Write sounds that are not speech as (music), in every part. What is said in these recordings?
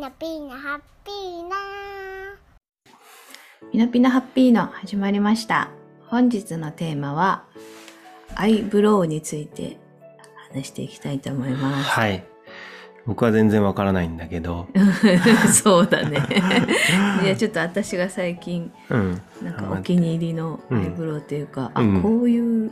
ナピーナハッピーナピノピノハッピーの始まりました。本日のテーマは、アイブロウについて話していきたいと思いまはい。僕は全然わからないんだけど、す。(laughs) そうだね。いや、ちょっと私が最近、うん。なんかお気に入りのアイブロウっていうか、うんあ、こういう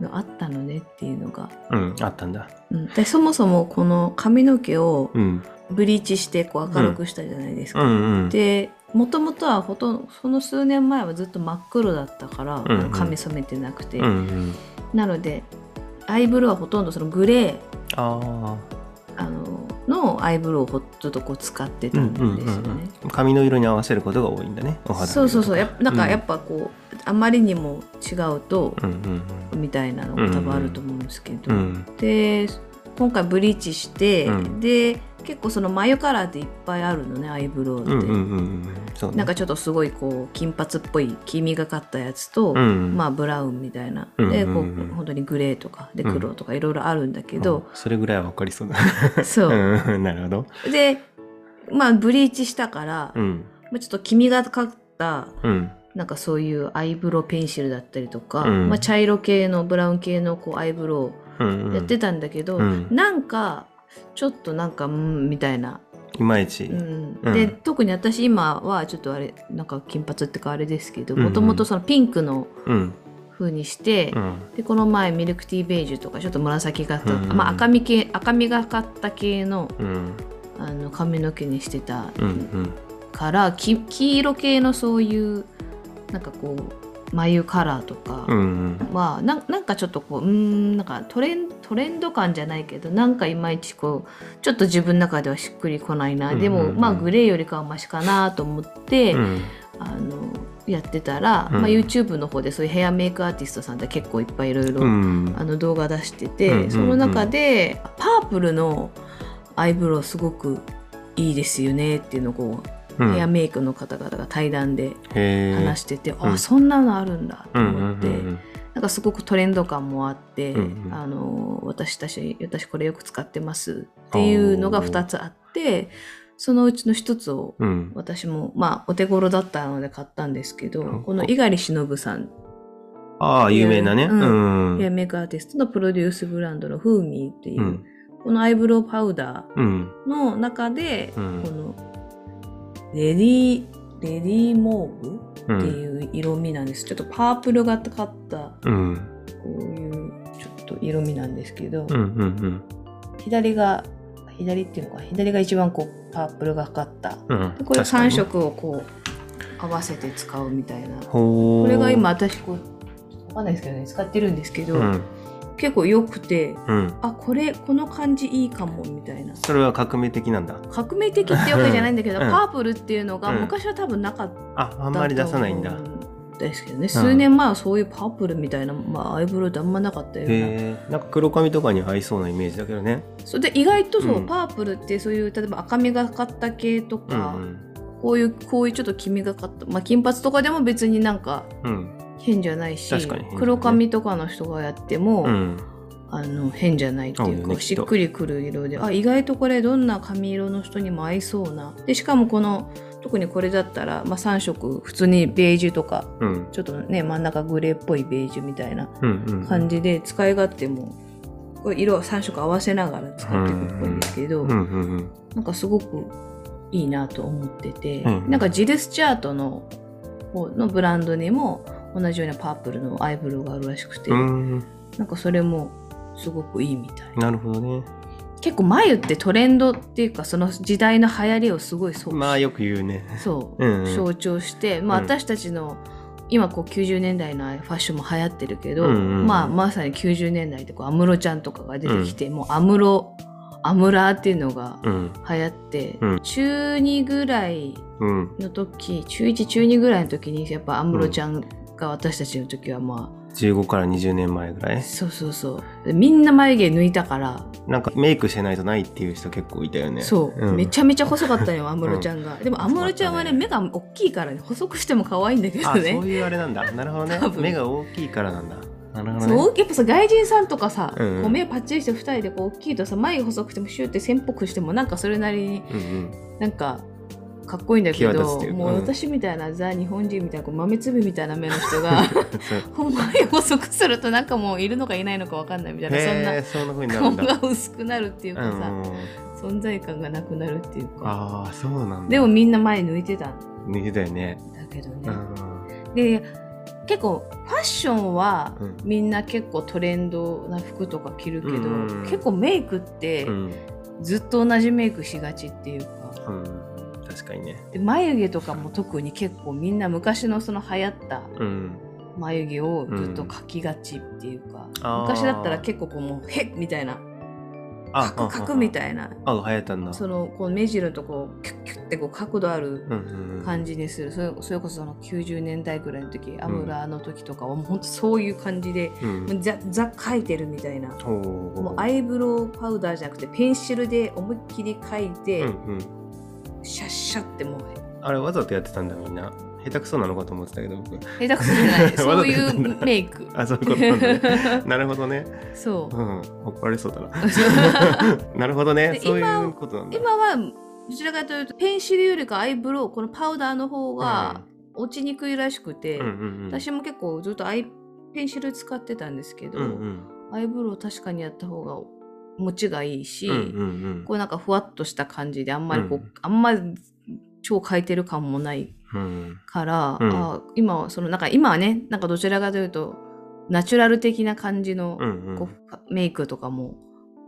のあったのねっていうのが。うん、あったんだ。うん、でそもそもこの髪の毛をうん。ブリーチしてこう明るくしたじゃないですか。うんうん。でもともとはほとんどその数年前はずっと真っ黒だったから、うんうん髪染めてなくて、うんうん。なのでアイブロウはほとんどそのグレーああののアイブロウをほちょっとこう使ってあ。たうんんうんうんですよね。うん。髪の色に合わせることが多いんだね。お肌そうそうそうやなんかうんやっぱこう、あまりにも違うと、うんうんみたいなのが多分あると思うんですけど、うん。うん。で今回ブリーチして、うんで結構その眉カラーっていっぱいあるのねアイブロウって。なんかちょっとすごいこう金髪っぽい黄みがかったやつと、うん。まあブラウンみたいな、うんでこうんうんう本当にグレーとかでうん黒とかいろいろあるんだけど、あそれぐらいはわかりそうだ。そう、うん。なるほど。でまあブリーチしたから、うん。まあ、ちょっと黄みがかったうん。なんかそういうアイブロウペンシルだったりとか、うんまあ、茶色系のブラウン系のこうアイブロうん。ウやってたんだけど、うんなんかちょっとなんかうんみたいな、いまいち。うんうんで特に私今はちょっとあれなんか金髪ってかあれですけどうんうんもともとそのピンクのうん。風にして、うん。でこの前ミルクティーベージュとかちょっと紫がかった、うんまあ、赤み系赤みがかった系のうん。あの髪の毛にしてたうん。うん。から、き黄色系のそういうなんかこう眉カラーとかうんうん。は、なんなんかちょっとこううーんなんかトレントレンド感じゃないけどなんかいまいちこうちょっと自分の中ではしっくりこないな、でもうんうん。うんまあグレーよりかはマシかなと思って、うん。あのやってたら、うん。まあ、YouTube の方でそういうヘアメイクアーティストさんって結構いっぱいいろいろ動画出してて、うんうんうん。その中でパープルのアイブロウすごくいいですよねっていうのをこう、うん。ヘアメイクの方々が対談で話してて、うん。あそんなのあるんだとうんうん思って、うんなんかすごくトレンド感もあって、うんうんあの私たち私これよく使ってますっていうのが2つあってそのうちの1つをうん。うん。私もまあお手頃だったので買ったんですけど、うんこの猪狩忍さんああ、有名なね。うんうん。ヘアメイクアーティストのプロデュースブランドのフーミーっていう、うん。このアイブロウパウダうん。ーの中で、うんこのレディレディモーブってうん。いう色味なんです、ちょっとパープルがかったうん。こういうちょっと色味なんですけど、うん。うん。左が左っていうのか左が一番こうパープルがかかったうん。でこれ確かに3。色をこう合わせて使うみたいなこれが今。私こうわかんないですけどね使ってるんですけど、うん。結構良くてうん。あこれこの感じいいかもみたいなそれは革命的なんだ。革命的ってわけじゃないんだけど、うんパープルっていうのがうん昔は多分なかったあ、あんまり出さないんだ。ですけどね、数年前はそういうパープルみたいな、まあ、アイブロウってあんまなかったようなんか黒髪とかに合いそうなイメージだけどね。それで意外とそう、うんパープルってそういう例えば赤みがかった系とうか、ん。こういうこういうちょっと黄みがかった、まあ、金髪とかでも別になんかうん。変じゃないし、確かに変じゃない黒髪とかの人がやっても、うん。あの変じゃないっていうか、しっくりくる色であ意外とこれどんな髪色の人にも合いそうなでしかもこの特にこれだったら、まあ、3色普通にベージュとかうん。ちょっとね真ん中グレーっぽいベージュみたいなうん。うん。感じで使い勝手もこれ色3色合わせながら使っていくっぽいんですけど、うん。うん。うん。なんかすごくいいなと思ってて、うんなんかジルスチャートの方のブランドにも同じようなパープルのアイブロウがあるらしくて、うん。なんかそれもすごくいいみたいなるほどね。結構眉ってトレンドっていうかその時代の流行りをすごいそう,、まあよく言うね。そう、うんうん象徴して、まあ、うん私たちの今こう90年代のファッションも流行ってるけど、うんうんうんまあ、まさに90年代でこう安室ちゃんとかが出てきて、もう安室アムラーっていうのがうん。流行って、うん中2ぐらいうん。の時中1中2ぐらいの時にやっぱ安室ちゃんが私たちの時はま15から20年前ぐらあ、い？そうそうそう。でみんな眉毛抜いたからなんかメイクしてないとないっていう人結構いたよね。そう、ん。めちゃめちゃ細かったよ (laughs) 安室ちゃんが、でも安室ちゃんはね目が大きいからね細くしても可愛いんだけどあ、そうねいうあれなんだ。なるほどね。目が大きいからなんだ。なるほどね。そうやっぱさ外人さんとかさ、うんうん。こう目パッチリして2人でこう大きいとさ眉細くてもシューって線っぽくしてもなんかそれなりにうんうん。なんかかっこいいんだけどもうっていう私みたいなザ日本人みたいなこう豆粒みたいな目の人が (laughs) そう。眉細くするとなんかもういるのかいないのかわかんないみたいなそんなへえそんな風になる顔が薄くなるっていうかうんさ、存在感がなくなるっていうか。ああそうなんだ。でもみんな前抜いてたん抜いてたよね。だけどね、うん。で結構ファッションはうん。みんな結構トレンドな服とか着るけど、うんうん。結構メイクってうん。ずっと同じメイクしがちっていうか、うん確かにね。で眉毛とかも特に結構みんな昔のその流行ったうん。眉毛をずっと描きがちっていうか、あー。昔だったら結構こうもう「へっ!」みたいな「あカクカク」みいたいな。あ。流行ったんだ。そのこう目汁のとこキュッキュッてこう角度あるうんうんうん。感じにする、それそれこそその90年代ぐらいの時アムラの時とかはもうほんとそういう感じで、うん。ザザ描いてるみたいな。おーもうアイブロウパウダーじゃなくてペンシルで思いっきり描いて、うんうんシャッシャってもう。あれわざとやってたんだみんな。下手くそなのかと思ってたけど僕。下手くそじゃない。(laughs) そういうメイク。(laughs) あそういうことなんだね。(laughs) なるほどね。そう。うん怒られそうだな。なるほどね。でそういうことなんだ。今はどちらかというとペンシルよりかアイブロウこのパウダーの方が落ちにくいらしくて、うんうんうん。私も結構ずっとアイペンシル使ってたんですけど、うんうん。アイブロウ確かにやった方が持ちがいいし、うんうんうん。こうなんかふわっとした感じであんまりこう、うん。あんまり超描いてる感もないうんから、うん。あ今はそのなんか今はねなんかどちらかというとナチュラル的な感じの、うんうん。こうメイクとかも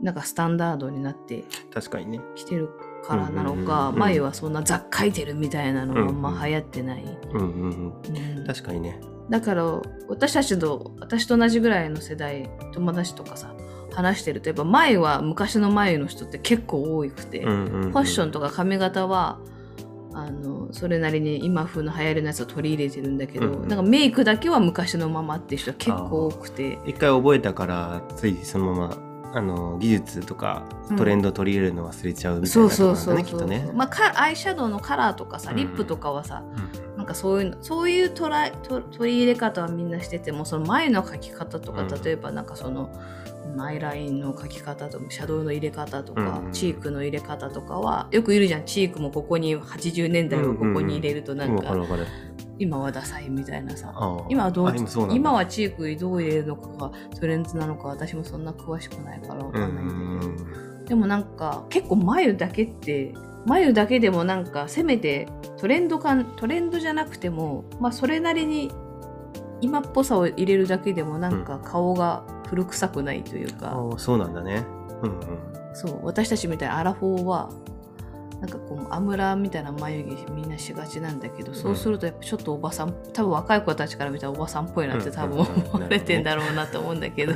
なんかスタンダードになって確かにね。きてるからなのか、うんうんうんうん。眉はそんな雑描いてるみたいなのはあんま流行ってない、うんうんうん。うん。確かにね。だから私たちと私と同じぐらいの世代友達とかさ話してるとやっぱ眉は昔の眉の人って結構多くて、ファッションとか髪型はあのそれなりに今風の流行りのやつを取り入れてるんだけど、うんうん。なんかメイクだけは昔のままっていう人は結構多くて。一回覚えたからついそのままあの技術とかトレンド取り入れるの忘れちゃうみたいそうなところなんだそうそうそう、ねきっとね。まあかアイシャドウのカラーとかさうん。リップとかはさ、うんなんかそういうのそういうトライと取り入れ方はみんなしててもその前の描き方とか、うん。例えばなんかそのアイラインの描き方とかシャドウの入れ方とか、うんチークの入れ方とかはよくいるじゃん。チークもここに80年代をここに入れるとなんか。今はダサいみたいなさ。今はどうあ今はチークにどう入れるのかがトレンドなのか私もそんな詳しくないからわうかんないんだけど、んでもなんか結構眉だけって眉だけでもなんかせめてトレンド感トレンドじゃなくてもまあそれなりに今っぽさを入れるだけでもなんか顔が古臭くないというか、ああそうなんだね。うんうん。そう私たちみたいなアラフォーはなんかこうアムラみたいな眉毛みんなしがちなんだけど、そうするとやっぱちょっとおばさん多分若い子たちから見たらおばさんっぽいなって多分うん。うんうん思われてんだろうなと思うんだけど。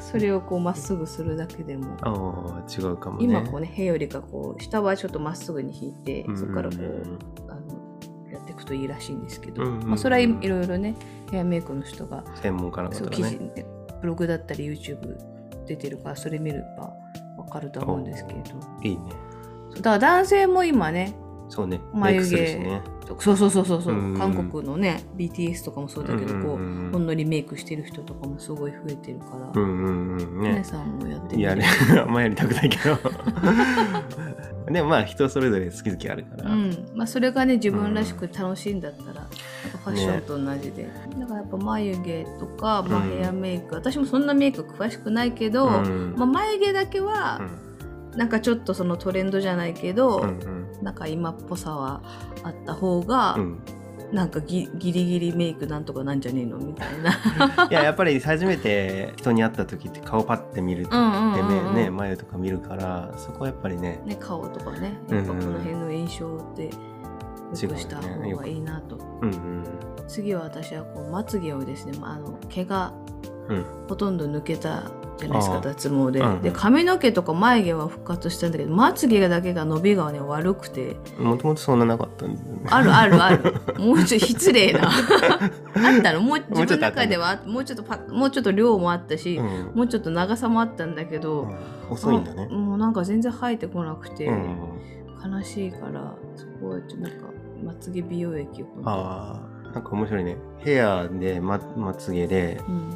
それをこうまっすぐするだけでもああ違うかもね。今こうね辺よりかこう下はちょっとまっすぐに引いて、うん。うん。うん。そこからこうあのやっていくといいらしいん。ですけど、うん。うん。うん。まあ、それはいいろいろねヘアメイクの人が専門家の方がね。記事でブログだったり YouTube 出てるからそれ見ればわかると思うん。ですけれどいいね。そうだから男性も今ねそうね。眉毛ね。そうそうそうそうそう、うん韓国のね BTS とかもそうだけど、こうんうんううんほんのりメイクしてる人とかもすごい増えてるから、うんうんうんね皆。さんもやってみやるれあんまやりたくないけど。(laughs) でもまあ人それぞれ好き好きあるから。うんまあ、それがね自分らしく楽しいんだったら、やっぱファッションと同じで、だからやっぱ眉毛とか、まあ、うんヘアメイク、私もそんなメイク詳しくないけど、うんまあ、眉毛だけはなんかちょっとそのトレンドじゃないけど、うんうん。なんか今っぽさはあった方が、うん。なんかギギリギリメイクなんとかなんじゃねえのみたいな。(laughs) いややっぱり初めて人に会った時って顔パッて見るってねね眉とか見るからそこはやっぱりねね、顔とかねうんやっぱこの辺の印象って良くした方がいいなと、うんうん。次は私はこうまつげをですね、まあ、あの毛がうん。ほとんど抜けたじゃないですか脱毛で,、うんうん。で髪の毛とか眉毛は復活したんだけどまつげだけが伸びがね悪くて。もともとそんななかったんだよね。あるあるある。(laughs) (laughs) もうちょっと失礼な。あったの？もう自分の中ではもうちょっとパもうちょっと量もあったし、うん。もうちょっと長さもあったんだけど、うん。遅いんだね。あもうなんか全然生えてこなくて、うん悲しいからそこはちょっとなんかまつげ美容液をああなんか面白いね。ヘアでままつげでうん、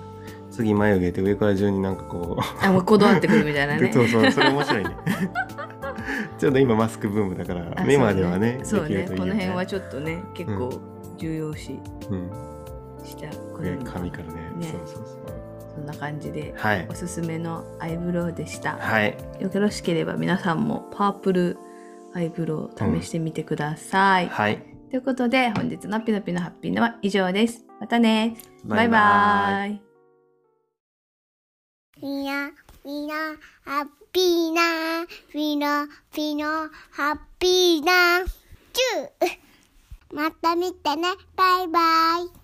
次眉毛で上から順になんかこう。あもうこだわってくるみたいなね。そうそうそれ面白いね。(laughs) ちょうど今マスクブームだからあ目まではねそうね。できるといいよこの辺はちょっとね結構重要視うん。したこ上の髪からね。ね。そうそうそう。そんな感じではい。おすすめのアイブロウでした、はい。よろしければ皆さんもパープルアイブロウ試してみてください、はい。ということで本日のピノピノハッピーのは以上です。またね。バイバイみな、みな、ハッピーな、みな、みな、ハッピーな、チュー。(laughs) また見てね、バイバイ。